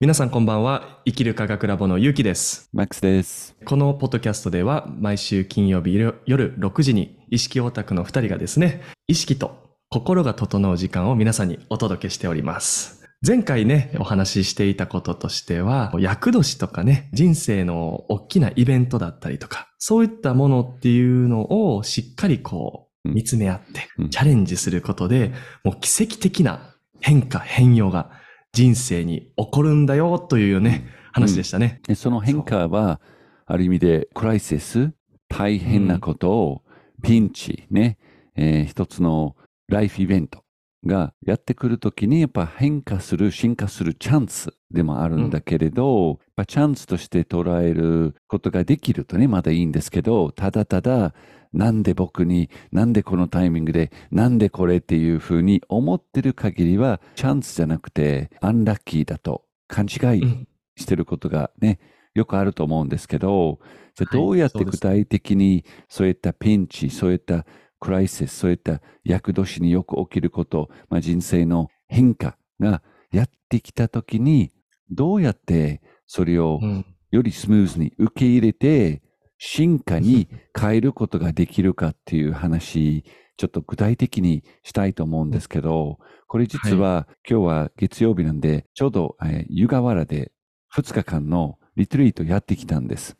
皆さんこんばんは。生きる科学ラボのゆうきです。マックスです。このポッドキャストでは毎週金曜日夜夜6時に意識オタクの2人がですね、意識と心が整う時間を皆さんにお届けしております。前回ね、お話ししていたこととしては、厄年とかね、人生の大きなイベントだったりとか、そういったものっていうのをしっかりこう、うん見つめ合ってうん、チャレンジすることで、もう奇跡的な変化、変容が人生に起こるんだよというね、話でしたね。でその変化は、ある意味でクライシス、大変なことを、ピンチ、ね、えー一つのライフイベントがやってくるときに、やっぱ変化する、進化するチャンスでもあるんだけれど、やっぱチャンスとして捉えることができるとね、まだいいんですけど、ただただ、なんで僕に、なんでこのタイミングで、なんでこれっていうふうに思ってる限りは、チャンスじゃなくて、アンラッキーだと勘違いうん。してることがね、よくあると思うんですけど、じゃどうやって具体的にそういったピンチ、そういったクライシス、そういった厄年によく起きること、まあ、人生の変化がやってきたときに、どうやってそれをうん。よりスムーズに受け入れて、進化に変えることができるかっていう話、ちょっと具体的にしたいと思うんですけど、これ実は、今日は月曜日なんで、ちょうど、えー湯河原で2日間のリトリートやってきたんです。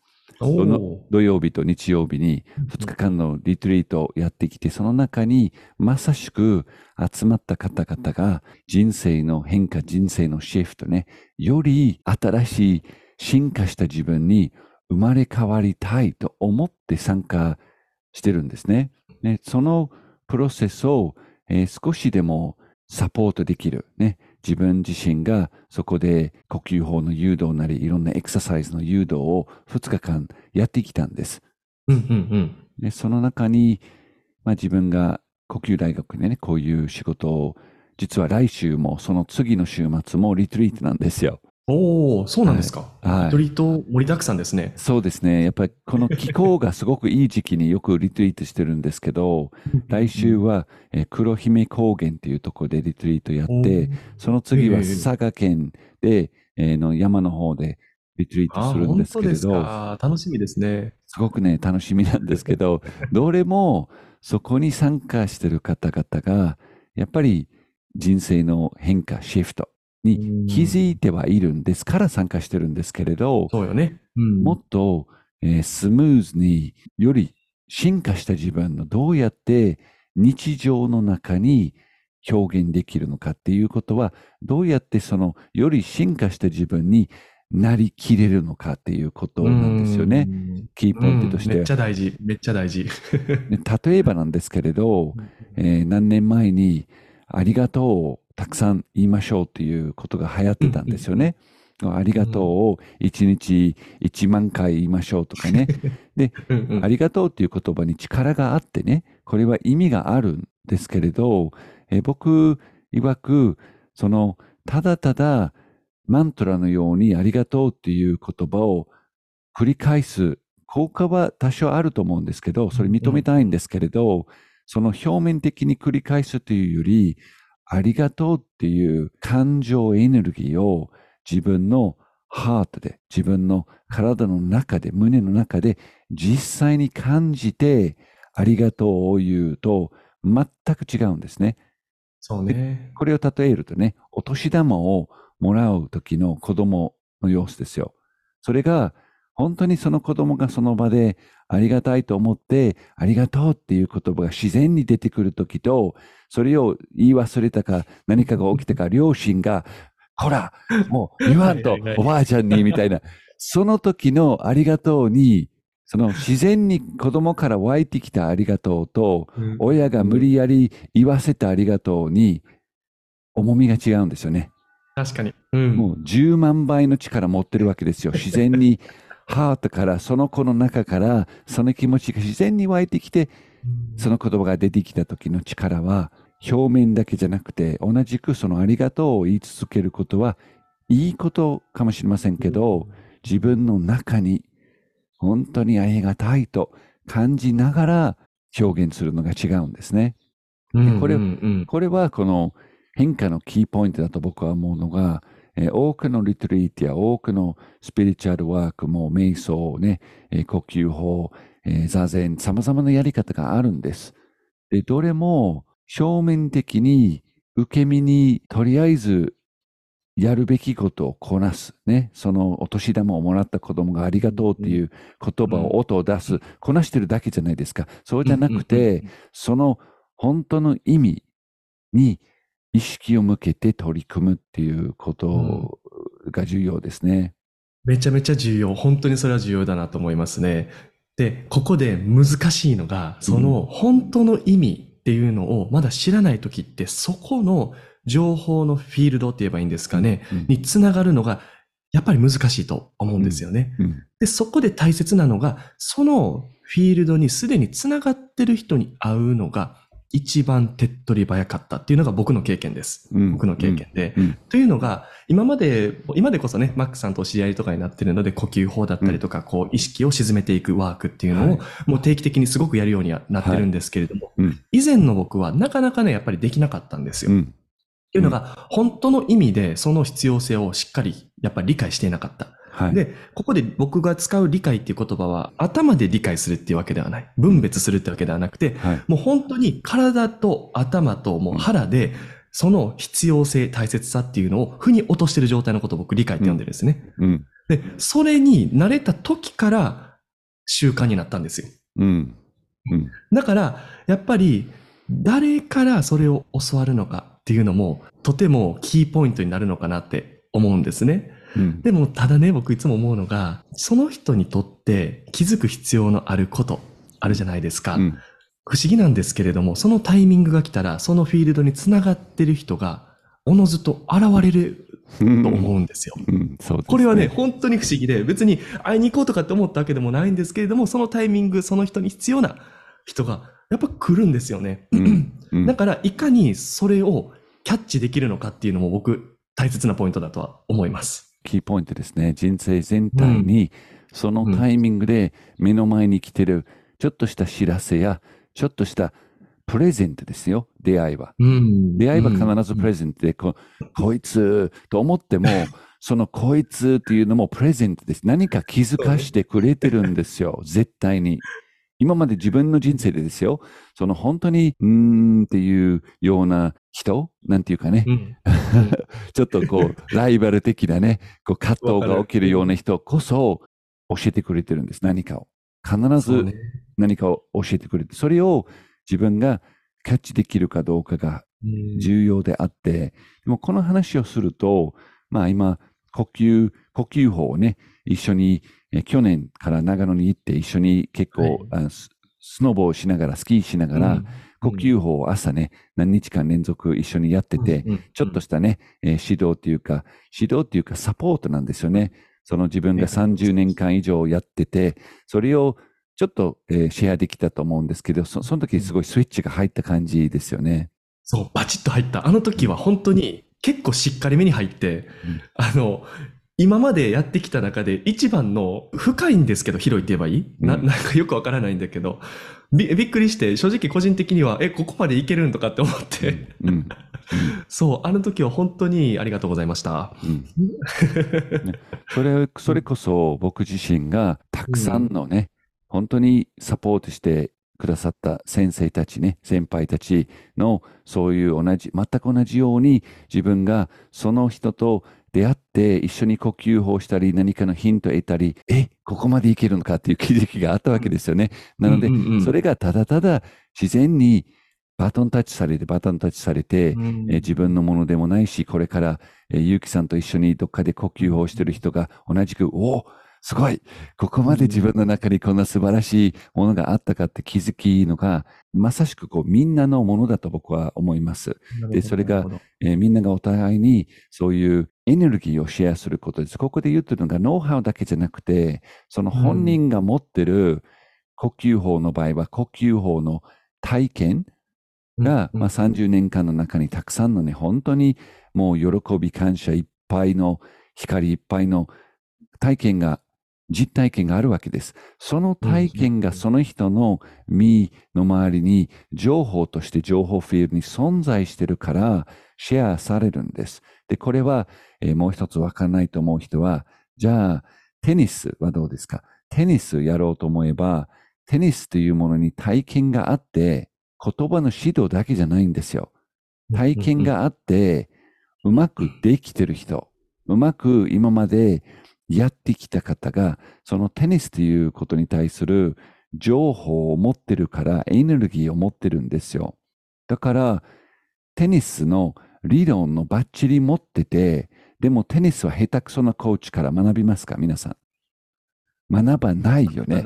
土曜日と日曜日に2日間のリトリートをやってきて、その中にまさしく集まった方々が人生の変化、人生のシフトね、より新しい進化した自分に生まれ変わりたいと思って参加してるんですね。ねそのプロセスを、えー少しでもサポートできる。ね、自分自身がそこで呼吸法の誘導なり、いろんなエクササイズの誘導を2日間やってきたんです。うんうんでその中に、まあ、自分が呼吸大学でね、こういう仕事を、実は来週もその次の週末もリトリートなんですよ。うん。おお、そうなんですか。はいリトリート盛りだくさんですね。そうですね。やっぱりこの気候がすごくいい時期によくリトリートしてるんですけど、来週は、えー黒姫高原っていうところでリトリートやって、その次はええ佐賀県で、えーの山の方でリトリートあするんですけれど、か。楽しみですね。すごくね、楽しみなんですけど、どれもそこに参加してる方々が、やっぱり人生の変化、シフトに気づいてはいるんですから参加してるんですけれど、そうよね。うんもっと、えースムーズにより進化した自分のどうやって日常の中に表現できるのかっていうことは、どうやってそのより進化した自分になりきれるのかっていうことなんですよね。うん。キーポイントとしてはうんめっち。ゃ大事。めっちゃ大事。で例えばなんですけれど、えー何年前にありがとうをたくさん言いましょうということが流行ってたんですよね。ありがとうを1日1万回言いましょうとかね。うんうんありがとうっていう言葉に力があってね、これは意味があるんですけれど、えー僕曰く、その、ただただマントラのようにありがとうっていう言葉を繰り返す効果は多少あると思うんですけど、それ認めたいんですけれど、その表面的に繰り返すというより、ありがとうっていう感情エネルギーを自分のハートで、自分の体の中で、胸の中で実際に感じて、ありがとうを言うと全く違うんですね。そうね。これを例えるとね、お年玉をもらう時の子供の様子ですよ。それが、本当にその子供がその場でありがたいと思って、ありがとうっていう言葉が自然に出てくる時と、それを言い忘れたか何かが起きたか、両親が、ほら、もう言わんとおばあちゃんにみたいな、その時のありがとうに、その自然に子供から湧いてきたありがとうと、うん親が無理やり言わせたありがとうに重みが違うんですよね。確かに。うん。もう10万倍の力持ってるわけですよ。自然にハートからその子の中からその気持ちが自然に湧いてきてその言葉が出てきた時の力は表面だけじゃなくて同じくそのありがとうを言い続けることはいいことかもしれませんけど自分の中に本当にありがたいと感じながら表現するのが違うんですね。うん、これこれはこの変化のキーポイントだと僕は思うのが、えー多くのリトリートや多くのスピリチュアルワークも瞑想ね、えー呼吸法、えー座禅、様々なやり方があるんです。で、どれも表面的に受け身にとりあえずやるべきことをこなす。ね。そのお年玉をもらった子供がありがとうっていう言葉を音を出す。こなしてるだけじゃないですか。そうじゃなくて、その本当の意味に意識を向けて取り組むっていうことが重要ですね。めちゃめちゃ重要。本当にそれは重要だなと思いますね。で、ここで難しいのが、その本当の意味っていうのをまだ知らないときって、そこの情報のフィールドって言えばいいんですかね、うんにつながるのが、やっぱり難しいと思うんですよね。うんで、そこで大切なのが、そのフィールドにすでにつながってる人に会うのが、一番手っ取り早かったっていうのが僕の経験です。うん僕の経験で。うんというのが、今まで、今でこそね、マックさんとお知り合いとかになってるので、呼吸法だったりとか、こう、意識を沈めていくワークっていうのを、はいもう定期的にすごくやるようにはなってるんですけれども、うん以前の僕はなかなかね、やっぱりできなかったんですよ。っうんていうのが、本当の意味でその必要性をしっかり、やっぱり理解していなかった。はい。で、ここで僕が使う理解っていう言葉は、頭で理解するっていうわけではない。分別するってわけではなくて、はい。もう本当に体と頭ともう腹で、その必要性、大切さっていうのを腑に落としてる状態のことを僕理解って呼んでるんですね。うん。で、それに慣れた時から習慣になったんですよ。うん。うん。だから、やっぱり誰からそれを教わるのかっていうのも、とてもキーポイントになるのかなって思うんですね。うん。でも、ただね、僕いつも思うのが、その人にとって気づく必要のあること、あるじゃないですか。うん不思議なんですけれども、そのタイミングが来たら、そのフィールドにつながってる人が、おのずと現れるうんと思うんですよ。うん。そうです、これはね、、本当に不思議で、別に会いに行こうとかって思ったわけでもないんですけれども、そのタイミング、その人に必要な人が、やっぱ来るんですよね。だから、いかにそれをキャッチできるのかっていうのも僕、大切なポイントだとは思います。キーポイントですね。人生全体に、そのタイミングで目の前に来てる、ちょっとした知らせや、ちょっとしたプレゼントですよ。出会いは。うん出会いは必ずプレゼントで、ここいつと思っても、そのこいつっていうのもプレゼントです。何か気づかしてくれてるんですよ。絶対に。今まで自分の人生でですよ。その本当に、うーんっていうような人？なんていうかね。うん ちょっとこう、ライバル的なね、こう葛藤が起きるような人こそ教えてくれてるんです。何かを。必ず何かを教えてくれて、それを自分がキャッチできるかどうかがうん重要であって、でもこの話をすると、まあ今、呼吸、呼吸法をね、一緒に、え去年から長野に行って一緒に結構、あススノボをしながら、スキーしながら、呼吸法を朝ね、何日間連続一緒にやってて、ちょっとしたね、えー指導っていうか、指導っていうかサポートなんですよね。その自分がね30年間以上やってて、それをちょっと、えーシェアできたと思うんですけど、そその時すごいスイッチが入った感じですよね。そう、バチッと入った。あの時は本当に結構しっかりめに入って、うんあの、今までやってきた中で一番の深いんですけど、広いって言えばいい、なうん。なんかよくわからないんだけど、びびっくりして、正直個人的には、え、ここまでいけるんとかって思って、うん。うん そう、あの時は本当にありがとうございました。うん。それ、それこそ僕自身がたくさんのね、本当にサポートしてくださった先生たちね、先輩たちのそういう同じ、全く同じように自分がその人と出会って一緒に呼吸法したり何かのヒントを得たり、え、ここまでいけるのかっていう気づきがあったわけですよね。なのでそれがただただ自然にバトンタッチされて、バトンタッチされて、うんえー自分のものでもないし、これから、えー、ゆうきさんと一緒にどっかで呼吸法をしてる人が同じく、おおすごいここまで自分の中にこんな素晴らしいものがあったかって気づきのが、まさしくこうみんなのものだと僕は思います。でそれがえーみんながお互いにそういうエネルギーをシェアすることです。ここで言ってるのがノウハウだけじゃなくて、その本人が持ってる呼吸法の場合は呼吸法の体験が、うんまあ、30年間の中にたくさんのね、本当にもう喜び感謝いっぱいの光いっぱいの体験が、実体験があるわけです。その体験がその人の身の周りに情報として情報フィールドに存在してるから、シェアされるんです。で、これは、えーもう一つわからないと思う人は、じゃあ、テニスはどうですか？テニスやろうと思えば、テニスというものに体験があって、言葉の指導だけじゃないんですよ。体験があって、うまくできてる人、うまく今までやってきた方が、そのテニスということに対する情報を持ってるから、エネルギーを持ってるんですよ。だから、テニスの理論のバッチリ持ってて、でもテニスは下手くそなコーチから学びますか皆さん？学ばないよね。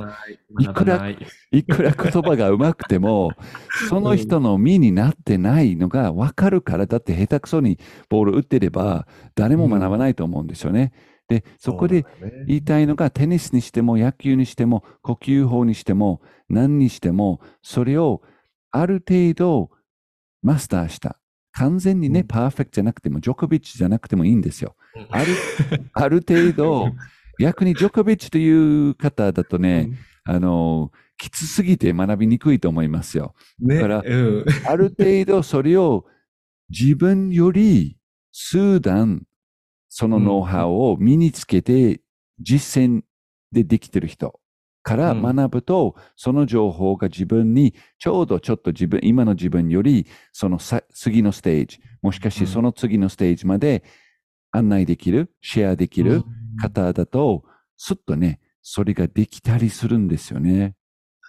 いくらいくら言葉が上手くても、その人の身になってないのが分かるから、だって下手くそにボール打ってれば、誰も学ばないと思うんですよね。で、そこで言いたいのが、テニスにしても、野球にしても、呼吸法にしても、何にしても、それをある程度マスターした。完全にね、うん。パーフェクトじゃなくても、ジョコビッチじゃなくてもいいんですよ。ある、ある程度、逆にジョコビッチという方だとね、あの、きつすぎて学びにくいと思いますよ。ね、からうん、ある程度それを自分より数段そのノウハウを身につけて実践でできてる人からうん学ぶと、その情報が自分にちょうどちょっと自分、今の自分よりそのさ次のステージ、もしかしうんその次のステージまで案内できる、シェアできる方だと、すっとね、それができたりするんですよね。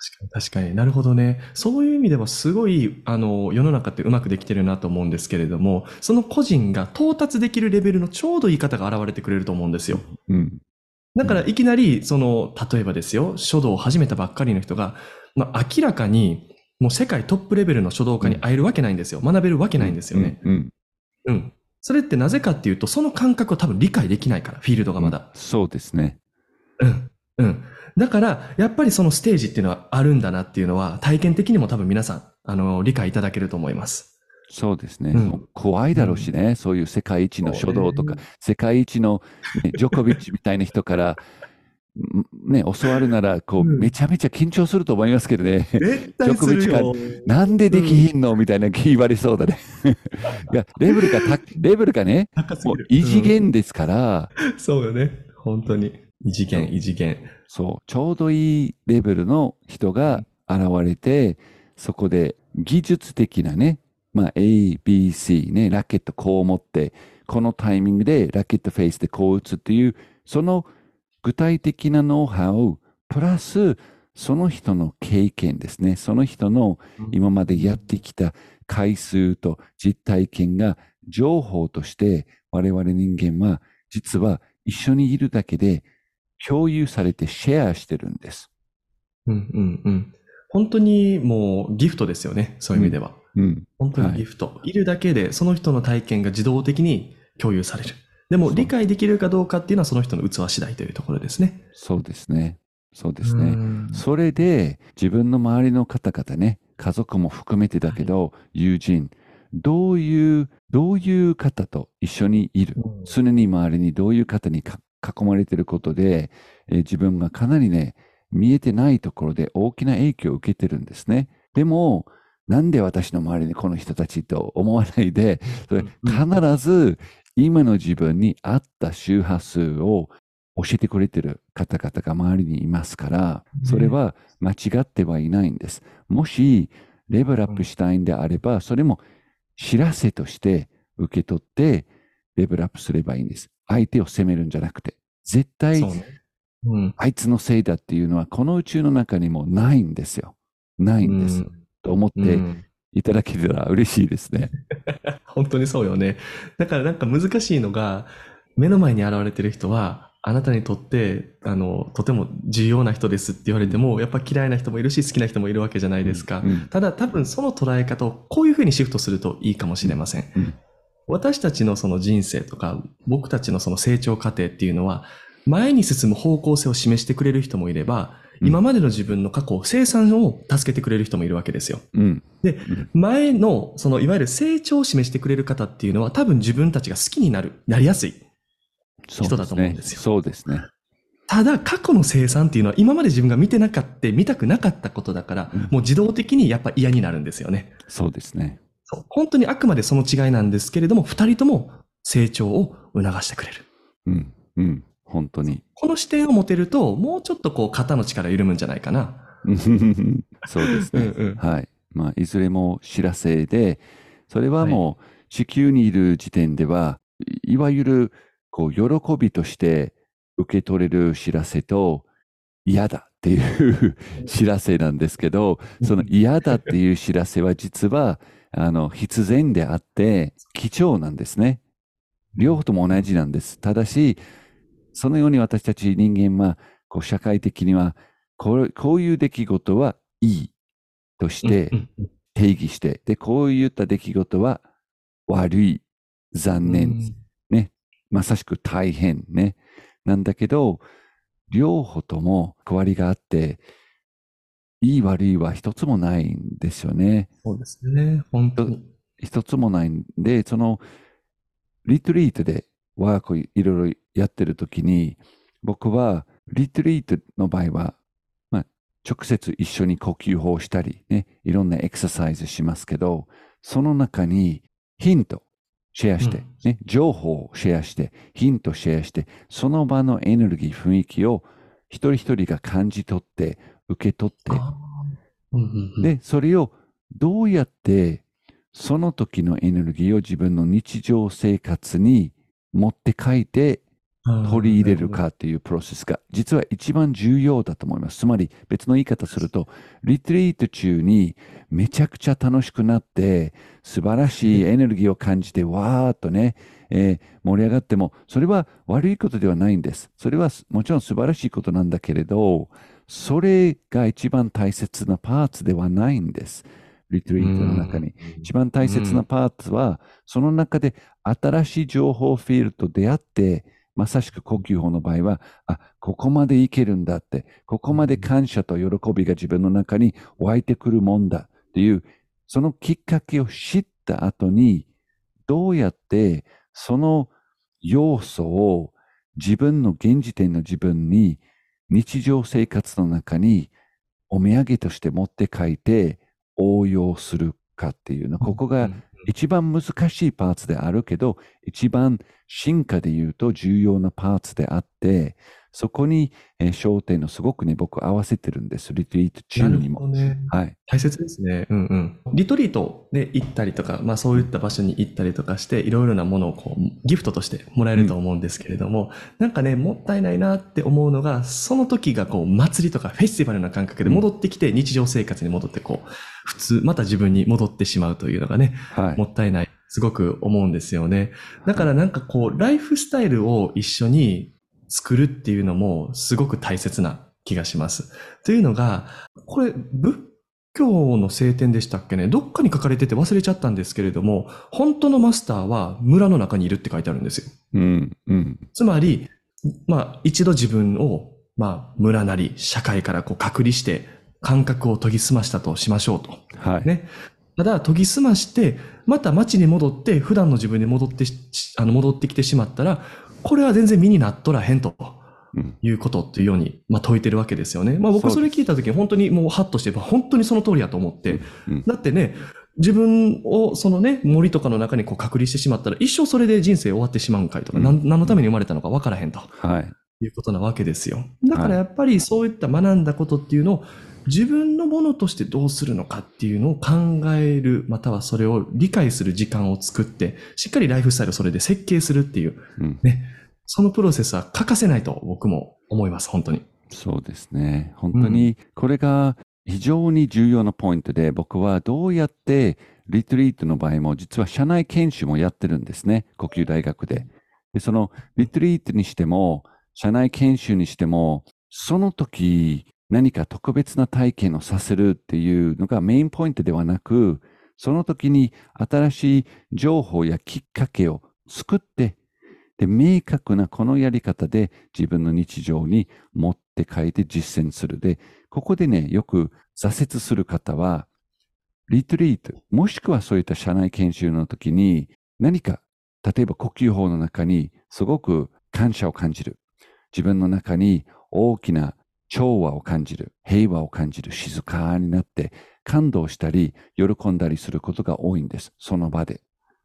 確かに確かになるほどね。そういう意味ではすごい、あの、世の中ってうまくできてるなと思うんですけれども、その個人が到達できるレベルのちょうどいい方が現れてくれると思うんですよ。うん。だからいきなり、その、例えばですよ、書道を始めたばっかりの人が、まあ、明らかに、もう世界トップレベルの書道家に会えるわけないんですよ。学べるわけないんですよね。うん。うんうん。それってなぜかっていうと、その感覚を多分理解できないから、フィールドがまだ。そうですね。うん。うん。だから、やっぱりそのステージっていうのはあるんだなっていうのは、体験的にも多分皆さん、あの、理解いただけると思います。そうですね。うん。怖いだろうしね、そういう世界一の書道とか、世界一の、ね ジョコビッチみたいな人から、んね、教わるなら、こう、うん。めちゃめちゃ緊張すると思いますけどね。絶対するよ。なんでできひんのみたいな言われそうだね。いや、レベルがた、レベルがね、もう異次元ですから、うん。そうよね。本当に。異次元、異次元。そう、ちょうどいいレベルの人が現れて、そこで技術的なね、まあ A、B、C ね、ラケットこう持って、このタイミングでラケットフェイスでこう打つっていう、その具体的なノウハウ、プラスその人の経験ですね、その人の今までやってきた回数と実体験が情報として我々人間は実は一緒にいるだけで共有されてシェアしてるんです。うんうんうん。本当にもうギフトですよね。そういう意味では。うん。本当にギフト。い、るだけで、その人の体験が自動的に共有される。でも理解できるかどうかっていうのはその人の器次第というところですね。そうですね。そうですうね。んそれで自分の周りの方々ね、家族も含めてだけど、友人、どういう、どういう方と一緒にいる？うん常に周りにどういう方にか囲まれていることで、えー自分がかなりね、見えてないところで大きな影響を受けてるんですね。でも、なんで私の周りにこの人たちと思わないで、それうん必ず今の自分に合った周波数を教えてくれてる方々が周りにいますから、ねそれは間違ってはいないんです。もし、レベルアップしたいんであれば、それも知らせとして受け取って、レベルアップすればいいんです。相手を責めるんじゃなくて、絶対。あいつのせいだっていうのは、この宇宙の中にもないんですよ。ないんです。と思ってうんいただけたら嬉しいですね。本当にそうよね。だからなんか難しいのが、目の前に現れてる人は、あなたにとって、あの、とても重要な人ですって言われても、やっぱ嫌いな人もいるし、好きな人もいるわけじゃないですか。うんただ多分その捉え方をこういうふうにシフトするといいかもしれません。うん私たちのその人生とか、僕たちのその成長過程っていうのは、前に進む方向性を示してくれる人もいれば、うん今までの自分の過去、生産を助けてくれる人もいるわけですよ。うん。でん、前の、そのいわゆる成長を示してくれる方っていうのは、多分自分たちが好きになる、なりやすい。人だと思うんですよそうですね。ただ、過去の生産っていうのは、今まで自分が見てなかった、見たくなかったことだから、うんもう自動的にやっぱ嫌になるんですよね。そうですね。本当にあくまでその違いなんですけれども、二人とも成長を促してくれる。うん、うん、本当に。この視点を持てると、もうちょっとこう肩の力緩むんじゃないかな。そうですね。うんうんはい。まあ、いずれも知らせで、それはもう地球にいる時点では、いいわゆる、こう、喜びとして受け取れる知らせと、嫌だっていう知らせなんですけど、その嫌だっていう知らせは実は、あの、必然であって、貴重なんですね。両方とも同じなんです。ただし、そのように私たち人間は、こう、社会的には、こうこういう出来事はいいとして定義して、で、こういった出来事は悪い、残念、まさしく大変ね。なんだけど、両方とも変わりがあって、いい悪いは一つもないんですよね。そうですね。本当に。一つもないんで、その、リトリートでワークをいろいろやってるときに、僕は、リトリートの場合は、まあ、直接一緒に呼吸法をしたり、ね、いろんなエクササイズしますけど、その中にヒントシェアして、うん。ね、情報をシェアして、ヒントシェアして、その場のエネルギー、雰囲気を一人一人が感じ取って、受け取って、で、それをどうやってその時のエネルギーを自分の日常生活に持って帰って取り入れるかっていうプロセスが実は一番重要だと思います。つまり別の言い方すると、リトリート中にめちゃくちゃ楽しくなって素晴らしいエネルギーを感じてわーっとね、えー盛り上がってもそれは悪いことではないんです。それはもちろん素晴らしいことなんだけれど、それが一番大切なパーツではないんです。リトリートの中に。一番大切なパーツは、その中で新しい情報フィールドと出会って、まさしく呼吸法の場合は、あ、ここまでいけるんだって、ここまで感謝と喜びが自分の中に湧いてくるもんだっていう、そのきっかけを知った後に、どうやってその要素を自分の現時点の自分に日常生活の中にお土産として持って帰って応用するかっていうの、ここが一番難しいパーツであるけど、一番進化で言うと重要なパーツであって、そこに、えー焦点をすごくね、僕合わせてるんです。リトリート中にも。ね。はい。大切ですね。うんうん。リトリートで行ったりとか、まあそういった場所に行ったりとかして、いろいろなものをこう、ギフトとしてもらえると思うんですけれども、なんかね、もったいないなって思うのが、その時がこう、祭りとかフェスティバルな感覚で戻ってきて、日常生活に戻ってこう、普通、また自分に戻ってしまうというのがね、はい。もったいない。すごく思うんですよね。だからなんかこう、ライフスタイルを一緒に作るっていうのもすごく大切な気がします。というのが、これ仏教の聖典でしたっけね？どっかに書かれてて忘れちゃったんですけれども、本当のマスターは村の中にいるって書いてあるんですよ。うん、うん。つまり、まあ一度自分を、まあ村なり社会からこう隔離して感覚を研ぎ澄ましたとしましょうと。はい。ね。ただ、研ぎ澄まして、また街に戻って、普段の自分に戻ってし、あの、戻ってきてしまったら、これは全然身になっとらへんとうんいうことっていうように、まあ、説いてるわけですよね。まあ、僕それ聞いたときに本当にもうハッとして、まあ本当にその通りやと思って、うんだってね、自分をそのね、森とかの中にこう隔離してしまったら、一生それで人生終わってしまうんかいとか、うん何のために生まれたのか分からへんと。はい。いうことなわけですよ。だからやっぱりそういった学んだことっていうのを自分のものとしてどうするのかっていうのを考える、またはそれを理解する時間を作って、しっかりライフスタイルをそれで設計するっていう、うん。ね、そのプロセスは欠かせないと僕も思います、本当に。そうですね。本当に、これが非常に重要なポイントで、僕はどうやってリトリートの場合も、実は社内研修もやってるんですね。呼吸大学で。で、そのリトリートにしても、社内研修にしても、その時何か特別な体験をさせるっていうのがメインポイントではなく、その時に新しい情報やきっかけを作って、で、明確なこのやり方で自分の日常に持って帰って実践する。で、ここでね、よく挫折する方は、リトリート、もしくはそういった社内研修の時に何か、例えば呼吸法の中にすごく感謝を感じる。自分の中に大きな調和を感じる、平和を感じる、静かになって、感動したり、喜んだりすることが多いんです。その場で。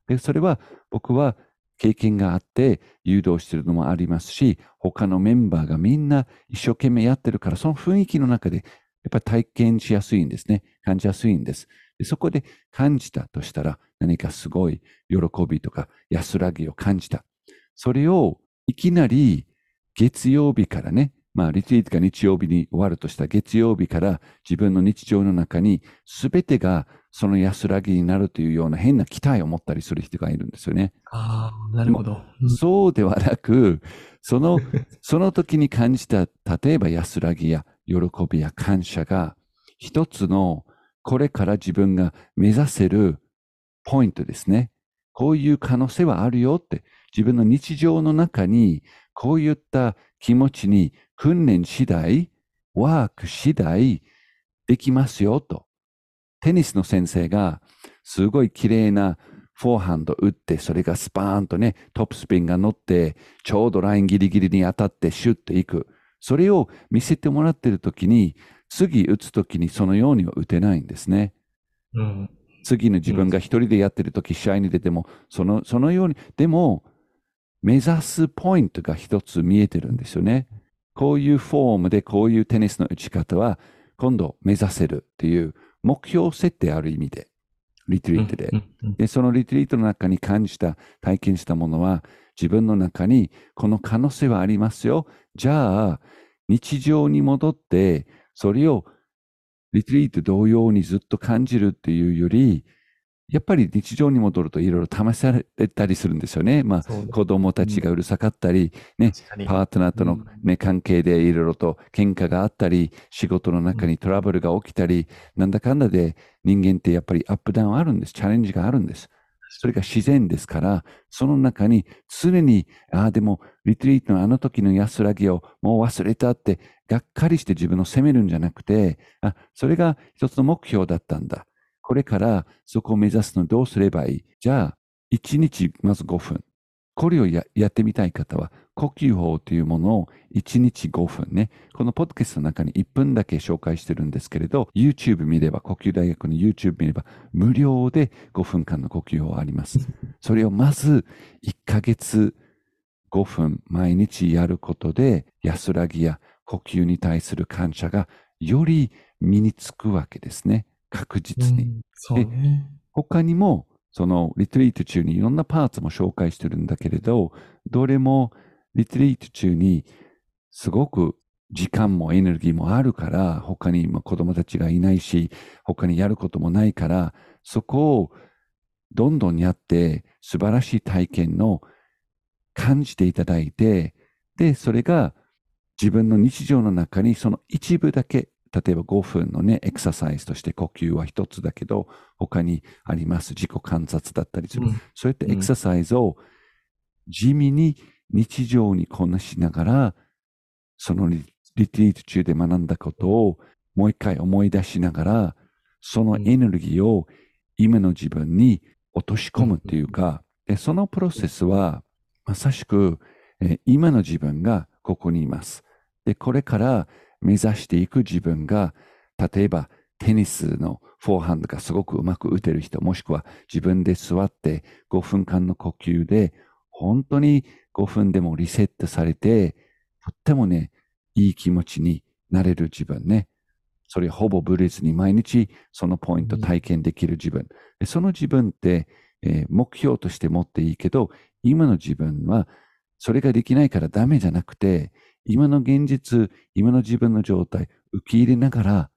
で、それは僕は経験があって誘導しているのもありますし、他のメンバーがみんな一生懸命やってるから、その雰囲気の中でやっぱり体験しやすいんですね。感じやすいんです。でそこで感じたとしたら、何かすごい喜びとか安らぎを感じた。それをいきなり月曜日からね、まあ、リトリートが日曜日に終わるとしたら月曜日から自分の日常の中に全てがその安らぎになるというような変な期待を持ったりする人がいるんですよね。ああ、なるほど。うんそうではなく、その、その時に感じた、例えば安らぎや喜びや感謝が、一つの、これから自分が目指せるポイントですね。こういう可能性はあるよって、自分の日常の中に、こういった気持ちに訓練次第、ワーク次第、できますよと。テニスの先生が、すごい綺麗なフォーハンド打って、それがスパーンとね、トップスピンが乗って、ちょうどラインギリギリに当たってシュッといく。それを見せてもらってるときに、次打つときにそのようには打てないんですね。うん。次の自分が一人でやってるとき、試合に出ても、その、そのように、でも、目指すポイントが一つ見えてるんですよね。こういうフォームでこういうテニスの打ち方は、今度目指せるっていう目標設定ある意味で、リトリートでで、そのリトリートの中に感じた、体験したものは、自分の中にこの可能性はありますよ。じゃあ、日常に戻って、それをリトリート同様にずっと感じるっていうより、やっぱり日常に戻るといろいろ試されたりするんですよね。まあ、子供たちがうるさかったり、ね、パートナーとの、うんね、関係でいろいろと喧嘩があったり、仕事の中にトラブルが起きたり、なんだかんだで人間ってやっぱりアップダウンあるんです。チャレンジがあるんです。それが自然ですから、その中に常に、ああ、でも、リトリートのあの時の安らぎをもう忘れたって、がっかりして自分を責めるんじゃなくて、あ、それが一つの目標だったんだ。これからそこを目指すのどうすればいい？じゃあ、1日まず5分。これをやってみたい方は、呼吸法というものを1日5分ね。このポッドキャストの中に1分だけ紹介してるんですけれど、YouTube 見れば、呼吸大学の YouTube 見れば、無料で5分間の呼吸法あります。それをまず1ヶ月5分毎日やることで、安らぎや呼吸に対する感謝がより身につくわけですね。確実に。うんそうね。他にも、そのリトリート中にいろんなパーツも紹介してるんだけれど、どれもリトリート中にすごく時間もエネルギーもあるから、他にまあ子供たちがいないし、他にやることもないから、そこをどんどんやって素晴らしい体験の感じていただいて、で、それが自分の日常の中にその一部だけ、例えば5分のね、エクササイズとして呼吸は一つだけど、他にあります。自己観察だったりする。うんそういったエクササイズを地味に日常にこなしながら、そのリリトリート中で学んだことをもう一回思い出しながら、そのエネルギーを今の自分に落とし込むっていうか、でそのプロセスはまさしく、えー今の自分がここにいます。で、これから目指していく自分が、例えばテニスのフォーハンドがすごくうまく打てる人、もしくは自分で座って5分間の呼吸で、本当に5分でもリセットされて、とってもね、いい気持ちになれる自分ね。それほぼブレずに毎日そのポイント体験できる自分。でその自分って、えー目標として持っていいけど、今の自分はそれができないからダメじゃなくて、今の現実、今の自分の状態、受け入れながら、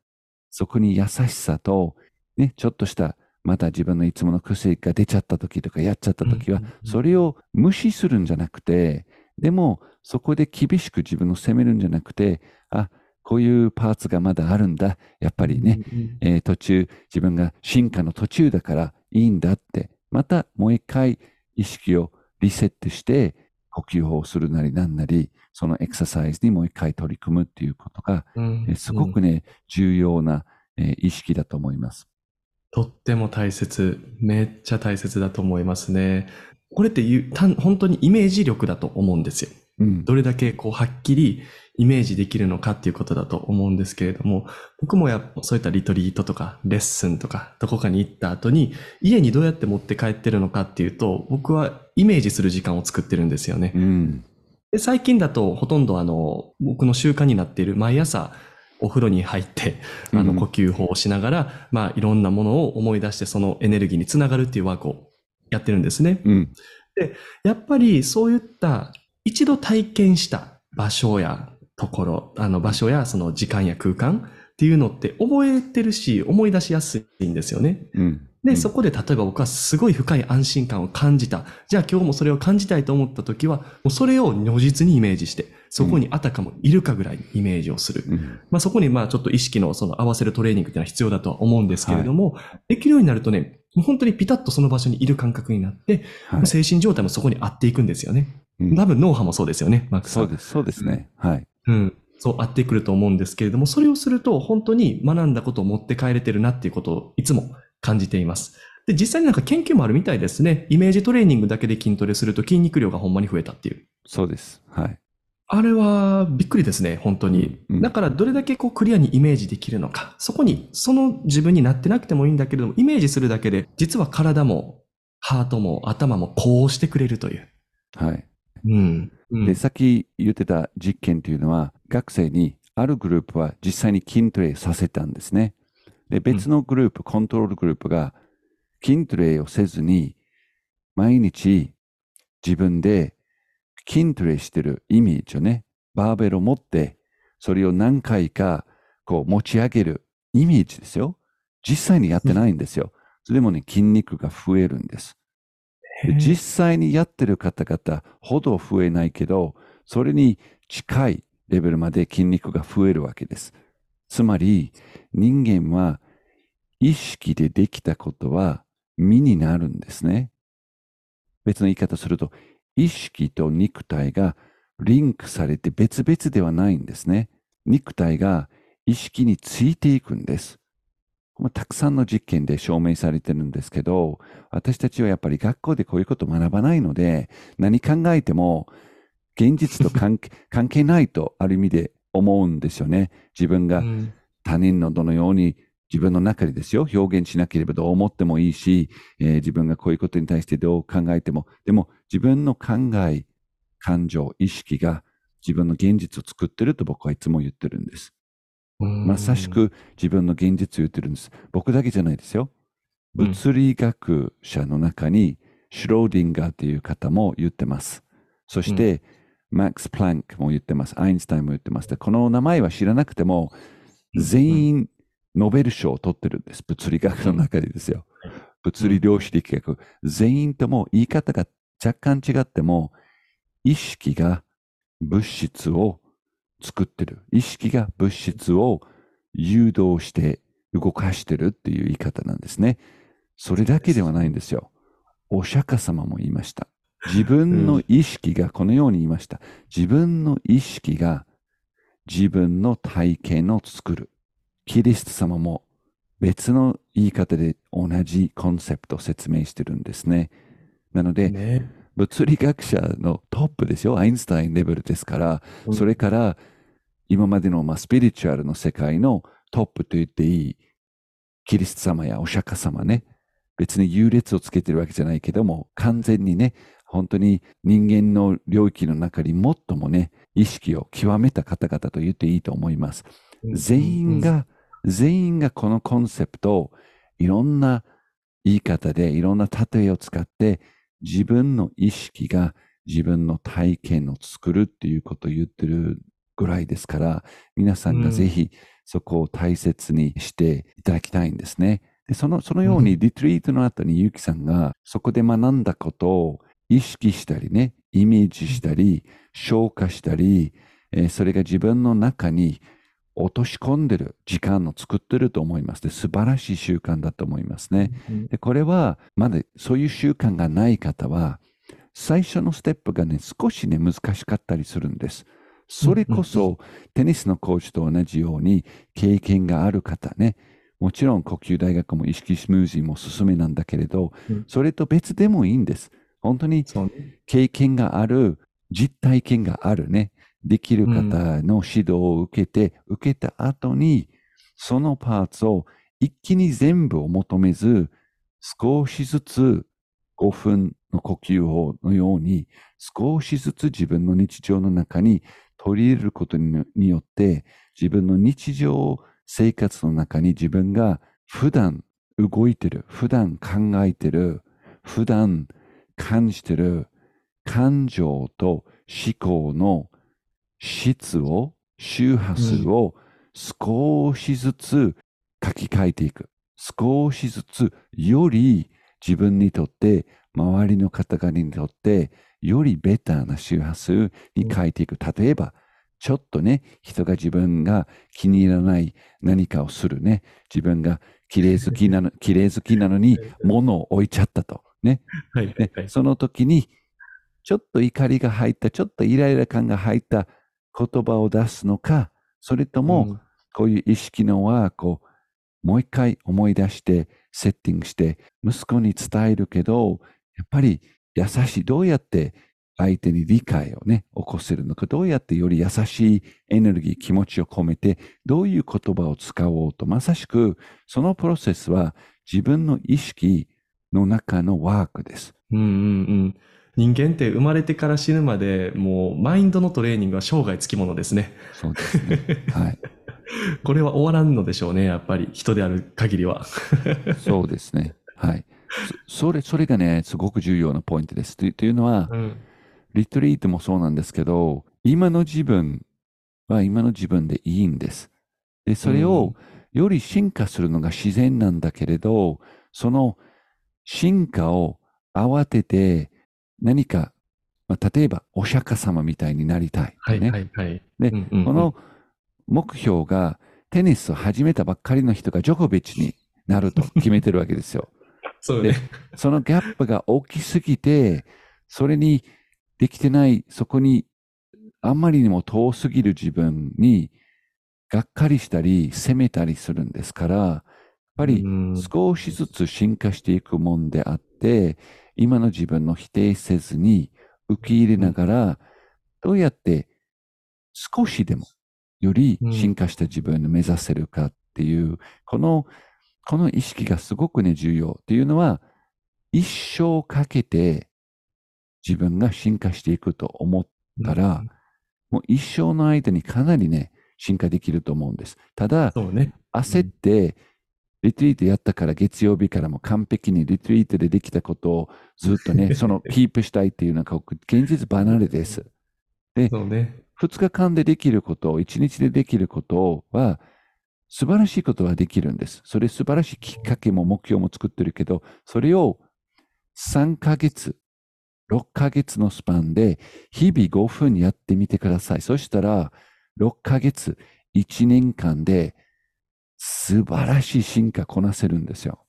そこに優しさと、ね、ちょっとした、また自分のいつもの癖が出ちゃった時とかやっちゃった時はそれを無視するんじゃなくて、でも、そこで厳しく自分を責めるんじゃなくて、あ、こういうパーツがまだあるんだ。やっぱりね、うんうんえー途中、自分が進化の途中だからいいんだって、またもう一回意識をリセットして、呼吸法をするなりなんなり、そのエクササイズにもう一回取り組むっていうことが、うんえーすごくね、重要な、えー意識だと思います。とっても大切、めっちゃ大切だと思いますね。これって本当にイメージ力だと思うんですよ。うん。どれだけこうはっきりイメージできるのかっていうことだと思うんですけれども、僕もやっぱそういったリトリートとかレッスンとかどこかに行った後に家にどうやって持って帰ってるのかっていうと、僕はイメージする時間を作ってるんですよね。うん。で最近だとほとんどあの、僕の習慣になっている毎朝お風呂に入って、あうんの呼吸法をしながら、まあいろんなものを思い出してそのエネルギーにつながるっていうワークをやってるんですね。うん。やっぱりそういった一度体験した場所やところ、あの場所やその時間や空間っていうのって覚えてるし思い出しやすいんですよね。うん。で、うんそこで例えば僕はすごい深い安心感を感じた。じゃあ今日もそれを感じたいと思った時は、もうそれを如実にイメージして、そこにあたかもいるかぐらいにイメージをする。うん。まあそこにまあちょっと意識のその合わせるトレーニングっていうのは必要だとは思うんですけれども、できるようになるとね、もう本当にピタッとその場所にいる感覚になって、はい。精神状態もそこに合っていくんですよね。うん多分脳波もそうですよね、マークさん。そうです。そうですね。はい。うん。そう合ってくると思うんですけれども、それをすると本当に学んだことを持って帰れてるなっていうことをいつも感じています。で、実際になんか研究もあるみたいですね。イメージトレーニングだけで筋トレすると筋肉量がほんまに増えたっていう。そうです。はい。あれはびっくりですね、本当に。うんだからどれだけこうクリアにイメージできるのか。そこに、その自分になってなくてもいいんだけれども、イメージするだけで、実は体も、ハートも頭もこうしてくれるという。はい。うん。うんで、さっき言ってた実験というのは、学生にあるグループは実際に筋トレさせたんですね。で、別のグループ、コントロールグループが筋トレをせずに、毎日自分で筋トレしてるイメージをね、バーベルを持って、それを何回かこう持ち上げるイメージですよ。実際にやってないんですよ。それでもね、筋肉が増えるんです。で実際にやってる方々ほど増えないけど、それに近いレベルまで筋肉が増えるわけです。つまり、人間は意識でできたことは身になるんですね。別の言い方すると、意識と肉体がリンクされて別々ではないんですね。肉体が意識についていくんです。たくさんの実験で証明されてるんですけど、私たちはやっぱり学校でこういうことを学ばないので、何考えても現実と 関係ないとある意味で思うんですよね。自分がうん他人のどのように自分の中でですよ、表現しなければどう思ってもいいし、えー自分がこういうことに対してどう考えても、でも自分の考え、感情、意識が自分の現実を作ってると僕はいつも言ってるんです。まさし。く自分の現実を言ってるんです。僕だけじゃないですよ。うん物理学者の中にシュローディンガーという方も言ってます。そして、マックス・プランクも言ってます。アインシュタインも言ってます。でこの名前は知らなくても、全員ノーベル賞を取ってるんです。物理学の中でですよ。物理量子力学。全員とも言い方が若干違っても、意識が物質を作ってる。意識が物質を誘導して動かしてるっていう言い方なんですね。それだけではないんですよ。お釈迦様も言いました。自分の意識がこのように言いました。自分の意識が自分の体験を作る。キリスト様も別の言い方で同じコンセプトを説明してるんですね。なので、ね。物理学者のトップですよ。アインシュタインレベルですから、うんそれから今までの、まあ、スピリチュアルの世界のトップと言っていいキリスト様やお釈迦様ね。別に優劣をつけてるわけじゃないけども、完全にね、本当に人間の領域の中に最もね、意識を極めた方々と言っていいと思います。全員が、全員がこのコンセプトをいろんな言い方で、いろんな例えを使って、自分の意識が自分の体験を作るっていうことを言ってるぐらいですから、皆さんがぜひそこを大切にしていただきたいんですね。でそのそのよううにリトリートの後にゆきさんがそこで学んだことを意識したりね、イメージしたり、消化したり、えーそれが自分の中に落とし込んでる時間を作ってると思います。で素晴らしい習慣だと思いますね。うんで、これは、まだそういう習慣がない方は、最初のステップがね、少しね、難しかったりするんです。それこそ、テニスのコーチと同じように、経験がある方ね、もちろん呼吸大学も意識スムージーもおすすめなんだけれどうん、それと別でもいいんです。本当に。経験がある実体験があるね、できる方の指導を受けて、受けた後に、そのパーツを一気に全部を求めず、少しずつ5分の呼吸法のように、少しずつ自分の日常の中に取り入れることによって、自分の日常生活の中に自分が普段動いてる、普段考えてる、普段感じてる感情と思考の質を、周波数を少しずつ書き換えていく。少しずつより自分にとって周りの方々にとってよりベターな周波数に変えていく。例えば、ちょっとね、人が自分が気に入らない何かをするね。自分が綺麗好きなの、綺麗好きなのに物を置いちゃったと。ね。はい、ねその時に、ちょっと怒りが入った、ちょっとイライラ感が入った言葉を出すのか、それとも、こういう意識のワークをもう一回思い出して、セッティングして、息子に伝えるけど、やっぱり優しい、どうやって相手に理解をね、起こせるのか、どうやってより優しいエネルギー、気持ちを込めて、どういう言葉を使おうと、まさしく、そのプロセスは自分の意識の中のワークです。うんうんうん。人間って生まれてから死ぬまで、もうマインドのトレーニングは生涯つきものですね。そうですね。はい。これは終わらんのでしょうね、やっぱり人である限りは。そうですね。はい。それ、それがね、すごく重要なポイントです。というのは、うん、リトリートもそうなんですけど、今の自分は今の自分でいいんです。で、それをより進化するのが自然なんだけれど、その進化を慌てて何か、まあ、例えばお釈迦様みたいになりたい、ね。はいはいはい。で、うんうんうん、この目標がテニスを始めたばっかりの人がジョコビッチになると 決めてるわけですよ。そうね。そのギャップが大きすぎて、それにできてない、そこにあんまりにも遠すぎる自分にがっかりしたり責めたりするんですから、やっぱり少しずつ進化していくもんであって、今の自分の否定せずに受け入れながら、どうやって少しでもより進化した自分を目指せるかっていう、この、この意識がすごくね、重要っていうのは、一生かけて自分が進化していくと思ったら、もう一生の間にかなりね、進化できると思うんです。ただ、ね、焦って、リツイートやったから月曜日からも完璧にリツイートでできたことをずっとね、そのキープしたいっていうのが現実離れです。で、ね、2日間でできること、1日でできることは素晴らしいことはできるんです。それ素晴らしいきっかけも目標も作ってるけど、それを3ヶ月、6ヶ月のスパンで日々5分やってみてください。そしたら6ヶ月、1年間で素晴らしい進化こなせるんですよ。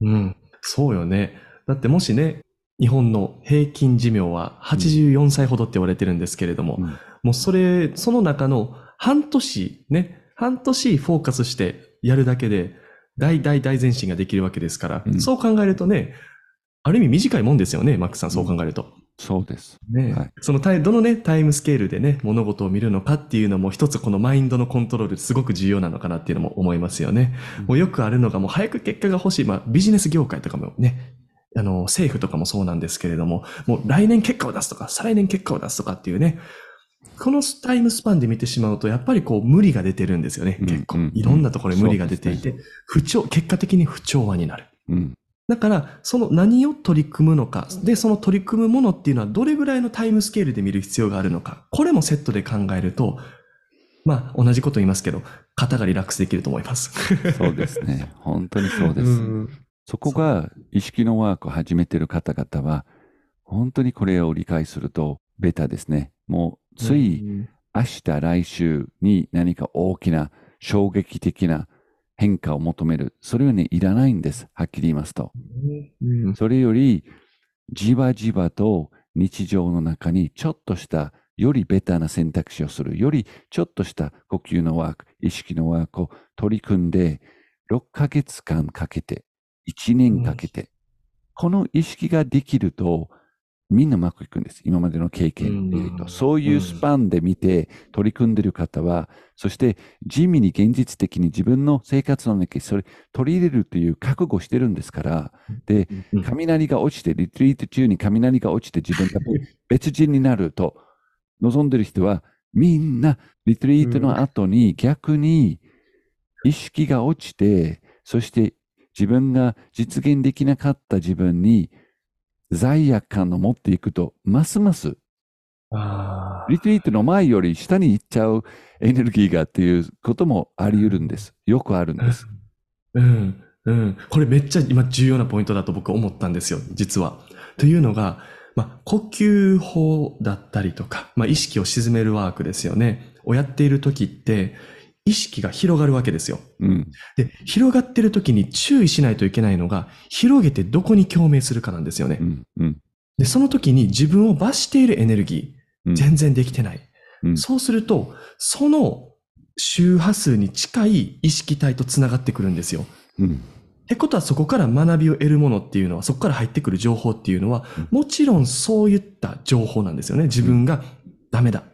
うん、そうよね。だってもしね、日本の平均寿命は84歳ほどって言われてるんですけれども、うん、もうそれ、その中の半年ね、半年フォーカスしてやるだけで、大大大前進ができるわけですから、うん、そう考えるとね、ある意味短いもんですよね、マックさん、そう考えると。そうです。ね、はい、そのどのね、タイムスケールでね、物事を見るのかっていうのも一つこのマインドのコントロールすごく重要なのかなっていうのも思いますよね。うん、もうよくあるのがもう早く結果が欲しい、まあビジネス業界とかもね、あの、政府とかもそうなんですけれども、もう来年結果を出すとか、再来年結果を出すとかっていうね、このタイムスパンで見てしまうと、やっぱりこう無理が出てるんですよね、結構。いろんなところに無理が出ていて、不調、結果的に不調和になる。うんだから、その何を取り組むのか、で、その取り組むものっていうのはどれぐらいのタイムスケールで見る必要があるのか、これもセットで考えると、まあ、同じこと言いますけど、肩がリラックスできると思います。そうですね。本当にそうです。そこが意識のワークを始めている方々は、本当にこれを理解するとベタですね。もう、つい明日、来週に何か大きな衝撃的な変化を求める。それはね、いらないんです。はっきり言いますと。それより、じわじわと日常の中にちょっとしたよりベターな選択肢をする。よりちょっとした呼吸のワーク、意識のワークを取り組んで、6ヶ月間かけて、1年かけて、この意識ができると、みんなうまくいくんです。今までの経験でいうと。うん。そういうスパンで見て取り組んでる方は、そして地味に現実的に自分の生活の中にそれ取り入れるという覚悟してるんですから、で、うん。雷が落ちて、リトリート中に雷が落ちて自分が 別人になると望んでる人は、みんなリトリートの後に逆に意識が落ちて、そして自分が実現できなかった自分に罪悪感を持っていくと、ますますリトリートの前より下に行っちゃうエネルギーがっていうこともあり得るんです。よくあるんです。うん、うん。これめっちゃ今重要なポイントだと僕思ったんですよ、実は。というのが、まあ、呼吸法だったりとか、まあ、意識を沈めるワークですよね。をやっている時って、意識が広がるわけですよ。うん。で、広がってる時に注意しないといけないのが、広げてどこに共鳴するかなんですよねう。ん。うん。で、その時に自分を罰しているエネルギうんー、全然できてない。うんそうすると、その周波数に近い意識体とつながってくるんですよ。うん。ってことはそこから学びを得るものっていうのは、そこから入ってくる情報っていうのはうん、もちろんそういった情報なんですよね。自分がダメだ。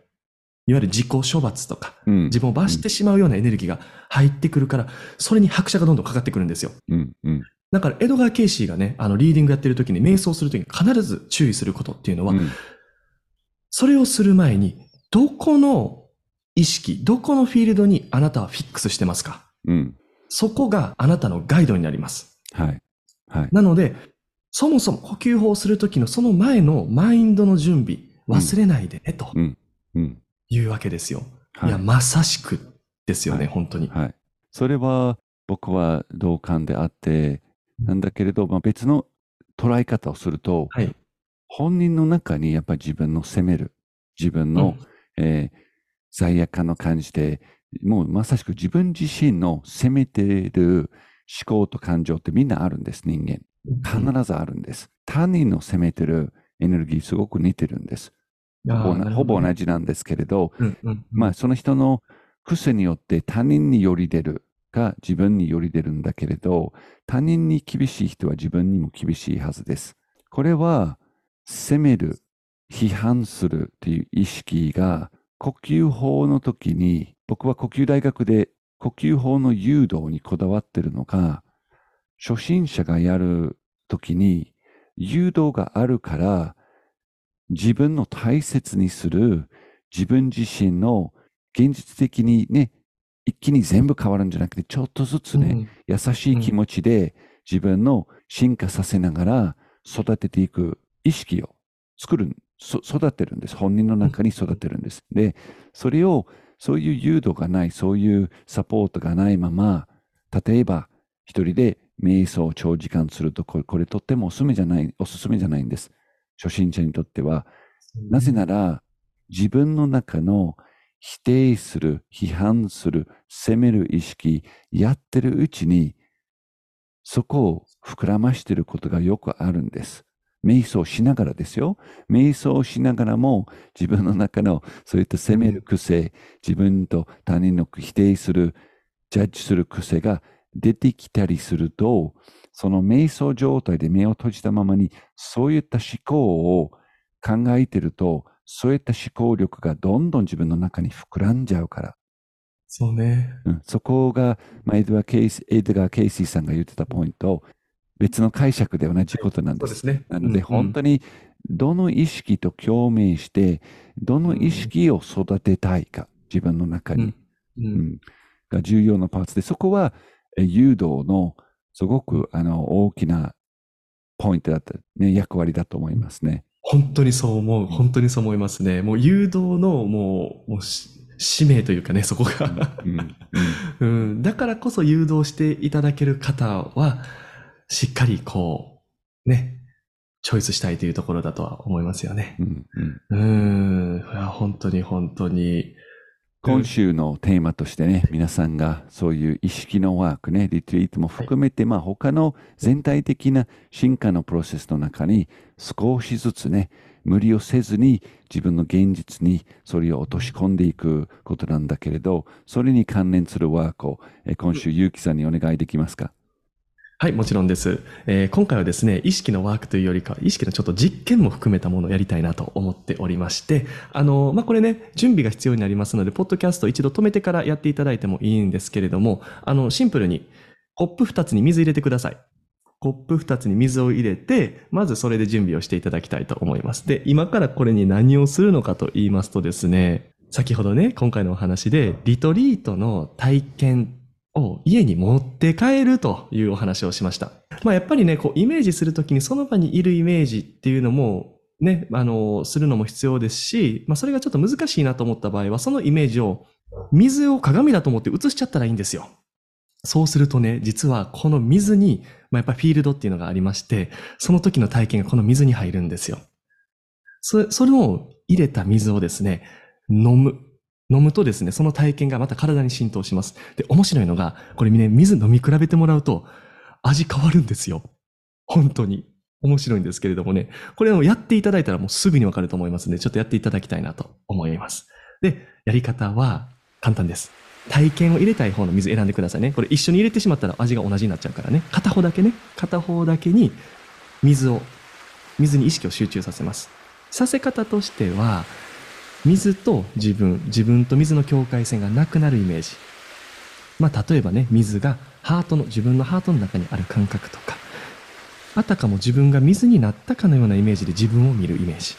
いわゆる自己処罰とか、うん。自分を罰してしまうようなエネルギーが入ってくるから、それに拍車がどんどんかかってくるんですよ。うん。うん。だから、エドガー・ケイシーがね、あの、リーディングやってる時に、瞑想する時に必ず注意することっていうのは、うんそれをする前に、どこの意識、どこのフィールドにあなたはフィックスしてますか？うん。そこがあなたのガイドになります。はい。はい。なので、そもそも呼吸法をするときのその前のマインドの準備、忘れないでね、とうん。うん。いうわけですよ。はいいや、まさしくですよね、はい本当に。はい。それは僕は同感であって、なんだけれど、まあ、別の捉え方をすると、はい。本人の中にやっぱり自分の責める、自分の、えー罪悪感の感じで、もうまさしく自分自身の責めている思考と感情ってみんなあるんです、人間。必ずあるんです。他人の責めてるエネルギーすごく似てるんです。ほぼ同じ。じなんですけれど、うんうんうんまあ、その人の癖によって他人により出るか自分により出るんだけれど、他人に厳しい人は自分にも厳しいはずです。これは、責める、批判するという意識が、呼吸法の時に、僕は呼吸大学で呼吸法の誘導にこだわってるのが、初心者がやる時に、誘導があるから、自分の大切にする自分自身の現実的にね、一気に全部変わるんじゃなくて、ちょっとずつね、うん優しい気持ちで自分の進化させながら育てていく意識を作る、そ育てるんです。本人の中に育てるんです。で、それを、そういう誘導がない、そういうサポートがないまま、例えば一人で瞑想を長時間すると、これこれとってもおすすめじゃない、おすすめじゃないんです。初心者にとっては。なぜなら、自分の中の否定する、批判する、責める意識、やってるうちに、そこを膨らましていることがよくあるんです。瞑想しながらですよ。瞑想しながらも自分の中のそういった責める癖、自分と他人の否定する、ジャッジする癖が出てきたりすると、その瞑想状態で目を閉じたままに、そういった思考を考えてると、そういった思考力がどんどん自分の中に膨らんじゃうから。そうね。うん、そこが、まあ、エドガー・ケイスエドガー・ケイシーさんが言ってたポイント、別の解釈で同じことなんです。そうですね。なので、本当に。にどの意識と共鳴して、どの意識を育てたいか、自分の中に、うんううんんが重要なパーツで、そこはえ誘導のすごくあの大きなポイントだった、ね、役割だと思いますね。本当にそう思う。本当にそう思いますね。もう誘導のもう、もうし使命というかね、そこが。うんうん うん、だからこそ誘導していただける方は、しっかりこう、ね、チョイスしたいというところだとは思いますよね。うんうんうん、いや本当に本当に。今週のテーマとしてね、皆さんがそういう意識のワークね、リトリートも含めて、まあ他の全体的な進化のプロセスの中に少しずつね、無理をせずに自分の現実にそれを落とし込んでいくことなんだけれど、それに関連するワークを、え今週、ゆうきさんにお願いできますか？はい、もちろんです。えー今回はですね、意識のワークというよりか、意識のちょっと実験も含めたものをやりたいなと思っておりまして、あの、まあ、これね、準備が必要になりますので、ポッドキャスト一度止めてからやっていただいてもいいんですけれども、あの、シンプルに、コップ2つに水入れてください。コップ2つに水を入れて、まずそれで準備をしていただきたいと思います。で、今からこれに何をするのかと言いますとですね、先ほどね、今回のお話で、リトリートの体験を家に持って帰るというお話をしました。まあやっぱりね、こうイメージするときにその場にいるイメージっていうのもね、あの、するのも必要ですし、まあそれがちょっと難しいなと思った場合は、そのイメージを水を鏡だと思って映しちゃったらいいんですよ。そうするとね、実はこの水に、まあ、やっぱフィールドっていうのがありまして、その時の体験がこの水に入るんですよ。それ、それを入れた水をですね、飲む。飲むとですね、その体験がまた体に浸透します。で、面白いのが、これね、水飲み比べてもらうと、味変わるんですよ。本当に。面白いんですけれどもね、これをやっていただいたらもうすぐにわかると思いますので、ちょっとやっていただきたいなと思います。で、やり方は簡単です。体験を入れたい方の水選んでくださいね。これ一緒に入れてしまったら味が同じになっちゃうからね。片方だけね、片方だけに水を、水に意識を集中させます。させ方としては、水と自分、自分と水の境界線がなくなるイメージ。まあ、例えばね、水がハートの、自分のハートの中にある感覚とか、あたかも自分が水になったかのようなイメージで自分を見るイメージ。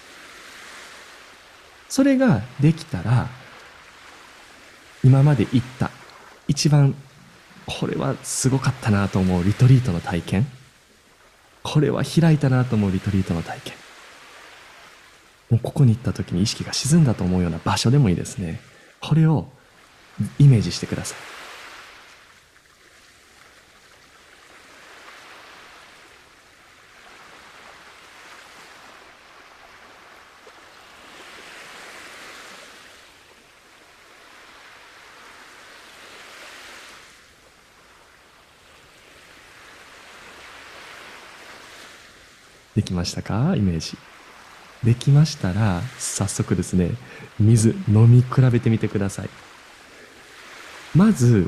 それができたら、今まで行った、一番、これはすごかったなと思うリトリートの体験。これは開いたなと思うリトリートの体験。もうここに行った時に意識が沈んだと思うような場所でもいいですね。これをイメージしてください。できましたか？イメージ。できましたら、早速ですね、水飲み比べてみてください。まず、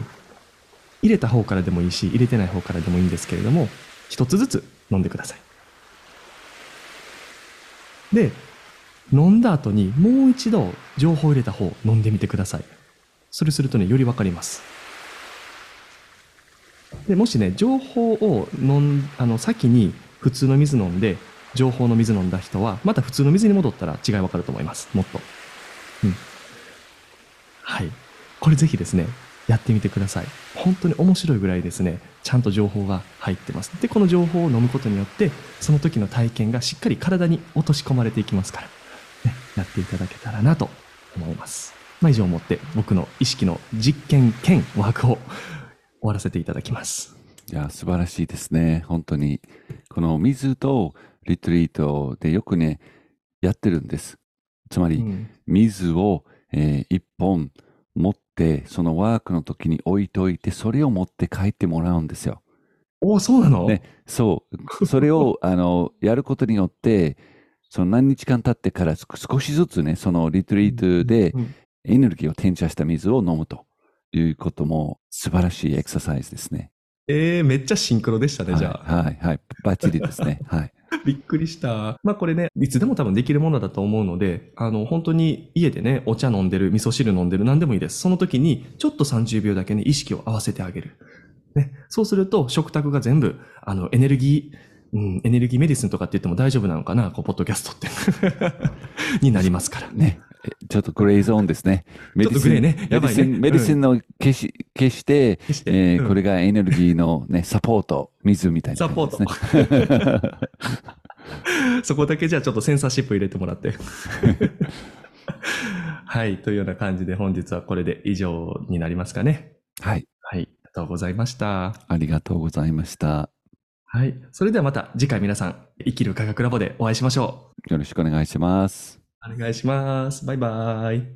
入れた方からでもいいし、入れてない方からでもいいんですけれども、一つずつ飲んでください。で、飲んだ後にもう一度情報を入れた方飲んでみてください。それするとね、よりわかります。で、もしね、情報を飲ん、あの、先に普通の水飲んで、情報の水飲んだ人は、また普通の水に戻ったら違いわかると思います。もっと。うん。はい。これぜひですね、やってみてください。本当に面白いぐらいですね、ちゃんと情報が入ってます。で、この情報を飲むことによって、その時の体験がしっかり体に落とし込まれていきますから、ね、やっていただけたらなと思います。まあ、以上をもって僕の意識の実験兼ワークを終わらせていただきます。いや、素晴らしいですね。本当に。この水とリトリートでよくね、やってるんです。つまり、うん水を、えー一本持って、そのワークの時に置いておいて、それを持って帰ってもらうんですよ。おお、そうなの、ねそう。それを、あの、やることによって、その何日間経ってから少少しずつね、そのリトリートでうんエネルギーを転写した水を飲むということも素晴らしいエクササイズですね。えー、めっちゃシンクロでしたね、じゃあ。はい、はい、はい。バッチリですね。はい。びっくりした。まあこれね、いつでも多分できるものだと思うので、あの、本当に家でね、お茶飲んでる、味噌汁飲んでる、何でもいいです。その時に、ちょっと30秒だけね、意識を合わせてあげる。ね。そうすると、食卓が全部、あの、エネルギー、うん、エネルギーメディスンとかって言っても大丈夫なのかな、こう、ポッドキャストって。になりますからね。ちょっとグレーゾーンですね。メちょっとグレーねねメディシンの消し、消して、決してうんえーこれがエネルギーのね、サポート、水みたいなサポーね。ト。そこだけじゃあちょっとセンサーシップ入れてもらって。はい。というような感じで本日はこれで以上になりますかね。はい。はい。ありがとうございました。ありがとうございました。はい。それではまた次回皆さん、生きる科学ラボでお会いしましょよろしくお願いします。お願いします。バイバイ。